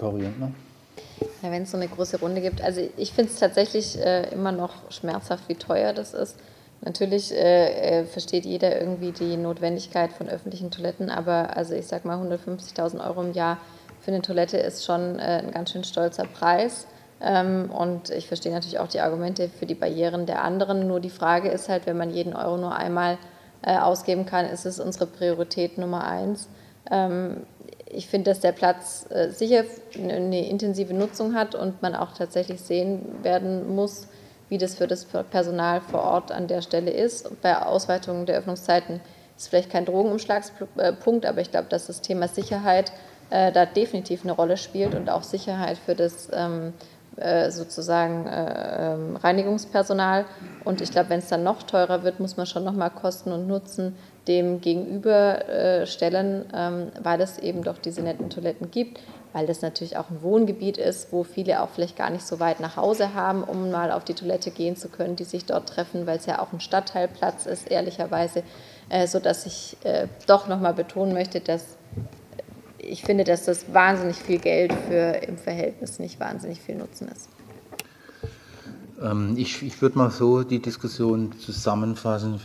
Jentner. Ja, wenn es so eine große Runde gibt. Also ich finde es tatsächlich äh, immer noch schmerzhaft, wie teuer das ist. Natürlich äh, äh, versteht jeder irgendwie die Notwendigkeit von öffentlichen Toiletten, aber also ich sag mal 150.000 Euro im Jahr für eine Toilette ist schon äh, ein ganz schön stolzer Preis. Ähm, und ich verstehe natürlich auch die Argumente für die Barrieren der anderen. Nur die Frage ist halt, wenn man jeden Euro nur einmal äh, ausgeben kann, ist es unsere Priorität Nummer eins. Ähm, ich finde, dass der Platz äh, sicher eine intensive Nutzung hat und man auch tatsächlich sehen werden muss, wie das für das Personal vor Ort an der Stelle ist. Bei Ausweitung der Öffnungszeiten ist vielleicht kein Drogenumschlagspunkt, aber ich glaube, dass das Thema Sicherheit äh, da definitiv eine Rolle spielt und auch Sicherheit für das ähm, äh, sozusagen äh, ähm, Reinigungspersonal. Und ich glaube, wenn es dann noch teurer wird, muss man schon nochmal Kosten und Nutzen dem gegenüberstellen, äh, ähm, weil es eben doch diese netten Toiletten gibt, weil das natürlich auch ein Wohngebiet ist, wo viele auch vielleicht gar nicht so weit nach Hause haben, um mal auf die Toilette gehen zu können, die sich dort treffen, weil es ja auch ein Stadtteilplatz ist, ehrlicherweise, äh, sodass ich äh, doch nochmal betonen möchte, dass ich finde, dass das wahnsinnig viel Geld für im Verhältnis nicht wahnsinnig viel Nutzen ist. Ähm, ich, ich würde mal so die Diskussion zusammenfassen. Für